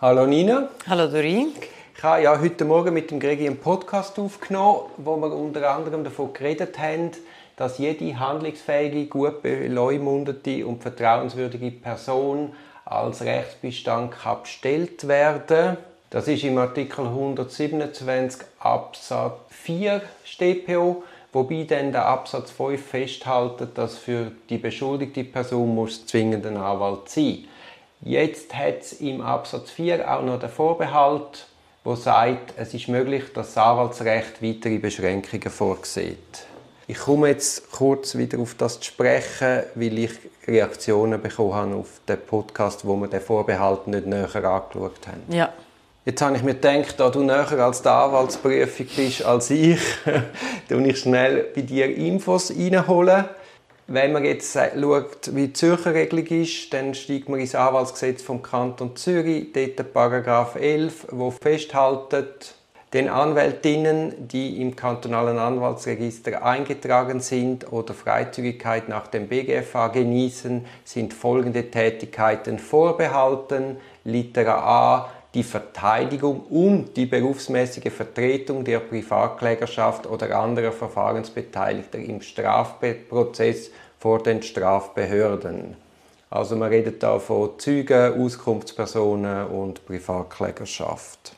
Hallo Nina. Hallo Dorin. Ich habe ja heute Morgen mit dem Gregi einen Podcast aufgenommen, wo wir unter anderem davon geredet haben, dass jede handlungsfähige, gut beleumundete und vertrauenswürdige Person als Rechtsbestand bestellt werden Das ist im Artikel 127 Absatz 4 StPO, wobei dann der Absatz 5 festhaltet, dass für die beschuldigte Person muss zwingend ein Anwalt sein muss. Jetzt hat es im Absatz 4 auch noch den Vorbehalt, wo sagt, es ist möglich, dass das Anwaltsrecht weitere Beschränkungen vorsieht. Ich komme jetzt kurz wieder auf das zu sprechen, weil ich Reaktionen bekommen habe auf den Podcast, wo wir den Vorbehalt nicht näher angeschaut haben. Ja. Jetzt habe ich mir gedacht, da du näher als die Anwaltsprüfung bist als ich, tue ich schnell bei dir Infos reinholen. Wenn man jetzt schaut, wie die Zürcher Regelung ist, dann steigt man ins Anwaltsgesetz vom Kanton Zürich, dort Paragraph 11, wo festhaltet, den Anwältinnen, die im kantonalen Anwaltsregister eingetragen sind oder Freizügigkeit nach dem BGFA genießen, sind folgende Tätigkeiten vorbehalten. Litera A die Verteidigung und die berufsmäßige Vertretung der Privatklägerschaft oder anderer Verfahrensbeteiligter im Strafprozess vor den Strafbehörden. Also man redet da von Zeugen, Auskunftspersonen und Privatklägerschaft.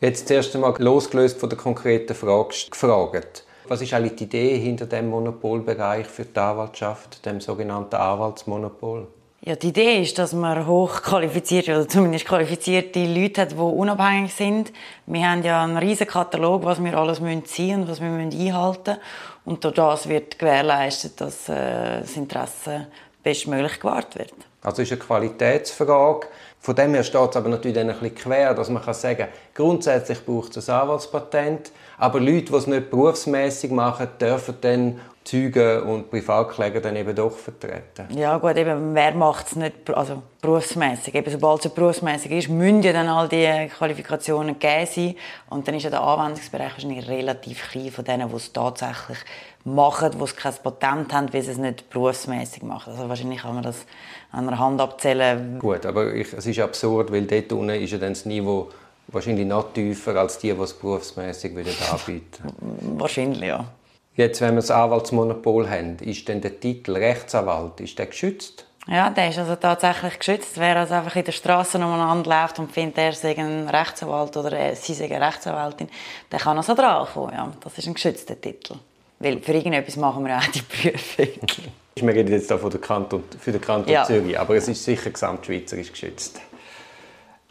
Jetzt zuerst einmal losgelöst von der konkreten Frage gefragt. Was ist eigentlich die Idee hinter dem Monopolbereich für die Anwaltschaft, dem sogenannten Anwaltsmonopol? Ja, die Idee ist, dass man hochqualifizierte oder zumindest qualifizierte Leute hat, die unabhängig sind. Wir haben ja einen riesen Katalog, was wir alles sein müssen und was wir einhalten müssen. Und durch das wird gewährleistet, dass äh, das Interesse bestmöglich gewahrt wird. Also ist eine Qualitätsfrage. Von dem her steht es aber natürlich ein bisschen quer, dass man kann sagen kann, grundsätzlich braucht es ein Anwaltspatent, aber Leute, die es nicht berufsmäßig machen, dürfen dann Zeugen und Privatkläger dann eben doch vertreten. Ja gut, eben, wer macht es nicht also berufsmäßig? Eben, sobald es berufsmäßig ist, müssen ja dann all diese Qualifikationen gegeben sein. Und dann ist ja der Anwendungsbereich wahrscheinlich relativ klein von denen, die es tatsächlich machen, die es kein Patent haben, weil sie es nicht berufsmäßig machen. Also wahrscheinlich kann man das an einer Hand abzählen. Gut, aber ich, es ist absurd, weil dort unten ist ja dann das Niveau wahrscheinlich noch tiefer als die, die es berufsmäßig anbieten. wahrscheinlich, ja. Jetzt, wenn wir das Anwaltsmonopol haben, ist denn der Titel Rechtsanwalt ist der geschützt? Ja, der ist also tatsächlich geschützt. Wer also einfach in der Straße umeinander läuft und findet, er sei ein Rechtsanwalt oder sie sei eine Rechtsanwaltin, der kann also drankommen. Ja. Das ist ein geschützter Titel. Weil für irgendetwas machen wir auch die Prüfung. Wir reden jetzt hier von der Kanton, für den Kanton ja. Zürich, aber es ist sicher gesamtschweizerisch geschützt.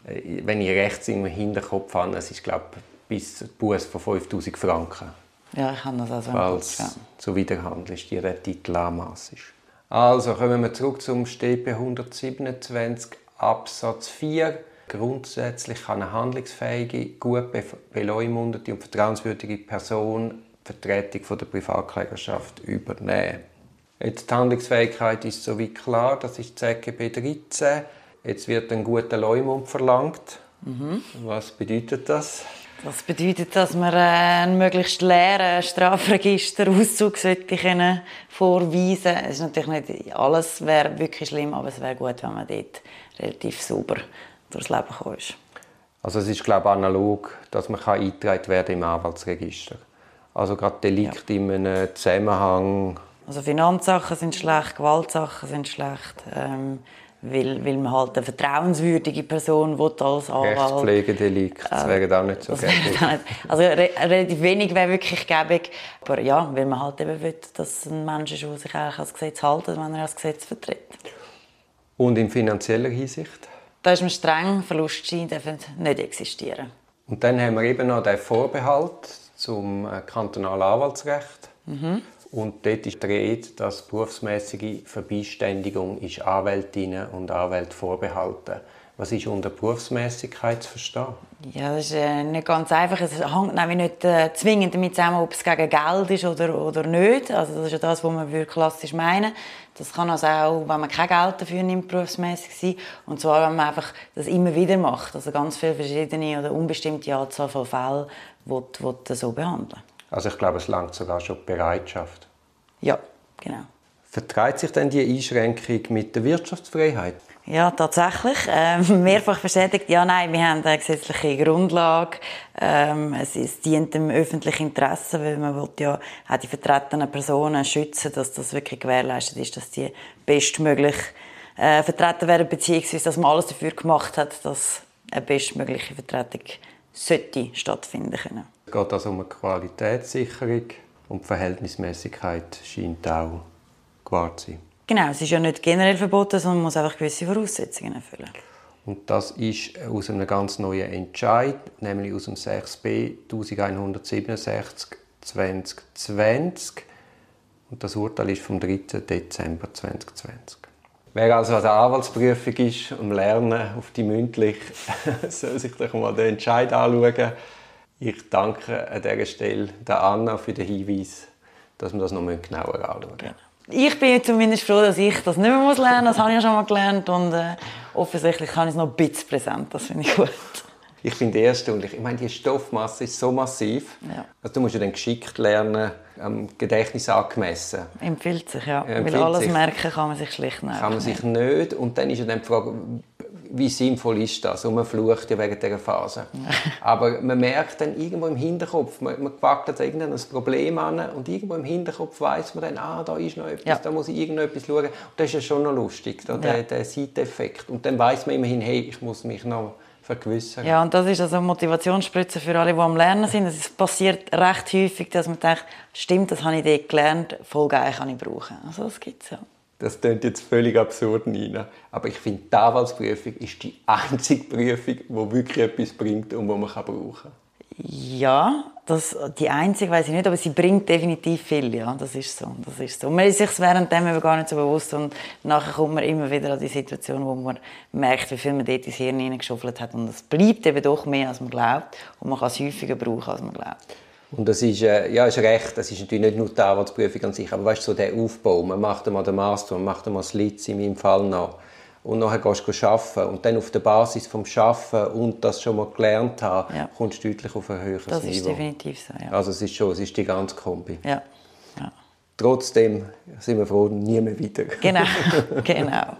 Äh, wenn ich rechts im Hinterkopf habe, es ist glaube bis Buß von 5000 Franken. Ja, ich habe das also Falls ja. zuwiderhandelt ist, dir der Titel anmassig. Also kommen wir zurück zum StP 127 Absatz 4. Grundsätzlich kann eine handlungsfähige, gut beleumundete und vertrauenswürdige Person die Vertretung von der Privatklägerschaft übernehmen. Jetzt die Handlungsfähigkeit ist so wie klar, das ist ZGB 13. Jetzt wird ein guter Leumund verlangt. Mhm. Was bedeutet das? Das bedeutet, dass man einen möglichst leeren Strafregisterauszug vorweisen sollte. Es ist natürlich nicht alles wäre wirklich schlimm, aber es wäre gut, wenn man dort relativ sauber durchs Leben kommt. Also es ist glaube ich, analog, dass man eingetragen werden im Anwaltsregister. Also gerade Delikt ja. in einem Zusammenhang. Also Finanzsachen sind schlecht, Gewaltsachen sind schlecht. Ähm, weil, weil man halt eine vertrauenswürdige Person will als Anwalt. Rechtspflegedelikt, das äh, wäre auch nicht so gerne. Also re relativ wenig wäre wirklich gäbig. Aber ja, weil man halt eben will, dass ein Mensch ist, der sich eigentlich als Gesetz hält, wenn er das Gesetz vertritt. Und in finanzieller Hinsicht? Da ist man streng, Verlustschein dürfen nicht existieren. Und dann haben wir eben noch den Vorbehalt zum äh, kantonalen Anwaltsrecht. Mhm. Und dort ist die dass berufsmäßige Verbeständigung ist Anwältinnen und Anwälte vorbehalten. Was ist unter Berufsmäßigkeit zu verstehen? Ja, das ist äh, nicht ganz einfach. Es hängt nämlich nicht äh, zwingend damit zusammen, ob es gegen Geld ist oder, oder nicht. Also das ist ja das, was man klassisch meinen Das kann also auch, wenn man kein Geld dafür nimmt, berufsmäßig sein. Und zwar, wenn man einfach das immer wieder macht. Also ganz viele verschiedene oder unbestimmte Anzahl von Fällen, die, die so behandeln. Also ich glaube, es langt sogar schon die Bereitschaft. Ja, genau. Vertreibt sich denn die Einschränkung mit der Wirtschaftsfreiheit? Ja, tatsächlich. Ähm, mehrfach bestätigt, ja, nein, wir haben eine gesetzliche Grundlage. Ähm, es, es, dient dem öffentlichen Interesse, weil man will ja auch die vertretenen Personen schützen, dass das wirklich gewährleistet ist, dass die bestmöglich äh, vertreten werden, beziehungsweise dass man alles dafür gemacht hat, dass eine bestmögliche Vertretung sollte stattfinden können. Es geht also um eine Qualitätssicherung und die Verhältnismäßigkeit scheint auch gewahrt zu sein. Genau, es ist ja nicht generell verboten, sondern man muss einfach gewisse Voraussetzungen erfüllen. Und das ist aus einem ganz neuen Entscheid, nämlich aus dem 6b 1167 2020. Und das Urteil ist vom 3. Dezember 2020. Wer also an der Anwaltsprüfung ist und lernen auf die mündlich, soll sich doch mal den Entscheid anschauen. Ich danke an dieser Stelle der Anna für den Hinweis, dass wir das noch genauer anschauen. Genau ich bin zumindest froh, dass ich das nicht mehr lernen muss. Das habe ich ja schon mal gelernt. Und äh, offensichtlich kann ich es noch ein bisschen präsent. Das finde ich gut. Ich finde es erstaunlich. Ich meine, die Stoffmasse ist so massiv. Ja. Also du musst ja dann geschickt lernen, am Gedächtnis angemessen. Empfiehlt sich, ja. Empfiehlt Weil alles sich. merken kann man sich schlicht nicht. Kann man sich nicht. Und dann ist ja dann die Frage, wie sinnvoll ist das? Und man flucht ja wegen dieser Phase. Aber man merkt dann irgendwo im Hinterkopf, man, man packt jetzt irgendein Problem an und irgendwo im Hinterkopf weiß man dann, ah, da ist noch etwas, ja. da muss ich irgendetwas schauen. Und das ist ja schon noch lustig, da, der, der Seiteffekt. Und dann weiß man immerhin, hey, ich muss mich noch vergewissern. Ja, und das ist also eine Motivationsspritze für alle, die am Lernen sind. Es passiert recht häufig, dass man denkt, stimmt, das habe ich dort gelernt, voll geil kann ich brauchen. Also das gibt es ja. Das klingt jetzt völlig absurd, Nina. Aber ich finde, die Anwaltsprüfung ist die einzige Prüfung, die wirklich etwas bringt und die man brauchen kann. Ja, das, die einzige weiß ich nicht, aber sie bringt definitiv viel. Ja, das ist so. Das ist so. man ist sich währenddem gar nicht so bewusst und nachher kommt man immer wieder an die Situation, wo man merkt, wie viel man dort ins Hirn hineingeschuffelt hat und es bleibt eben doch mehr, als man glaubt und man kann es häufiger brauchen, als man glaubt. Und das ist, äh, ja, ist recht, das ist natürlich nicht nur die Anwaltsprüfung an sich, aber weißt so der Aufbau, man macht einmal den Master, man macht einmal das Litz in meinem Fall noch und nachher gehst du arbeiten und dann auf der Basis vom Arbeiten und das schon mal gelernt haben, ja. kommst du deutlich auf ein höheres das Niveau. Das ist definitiv so, ja. Also es ist schon, es ist die ganze Kombi. Ja. ja. Trotzdem sind wir froh, nie mehr wieder. Genau, genau.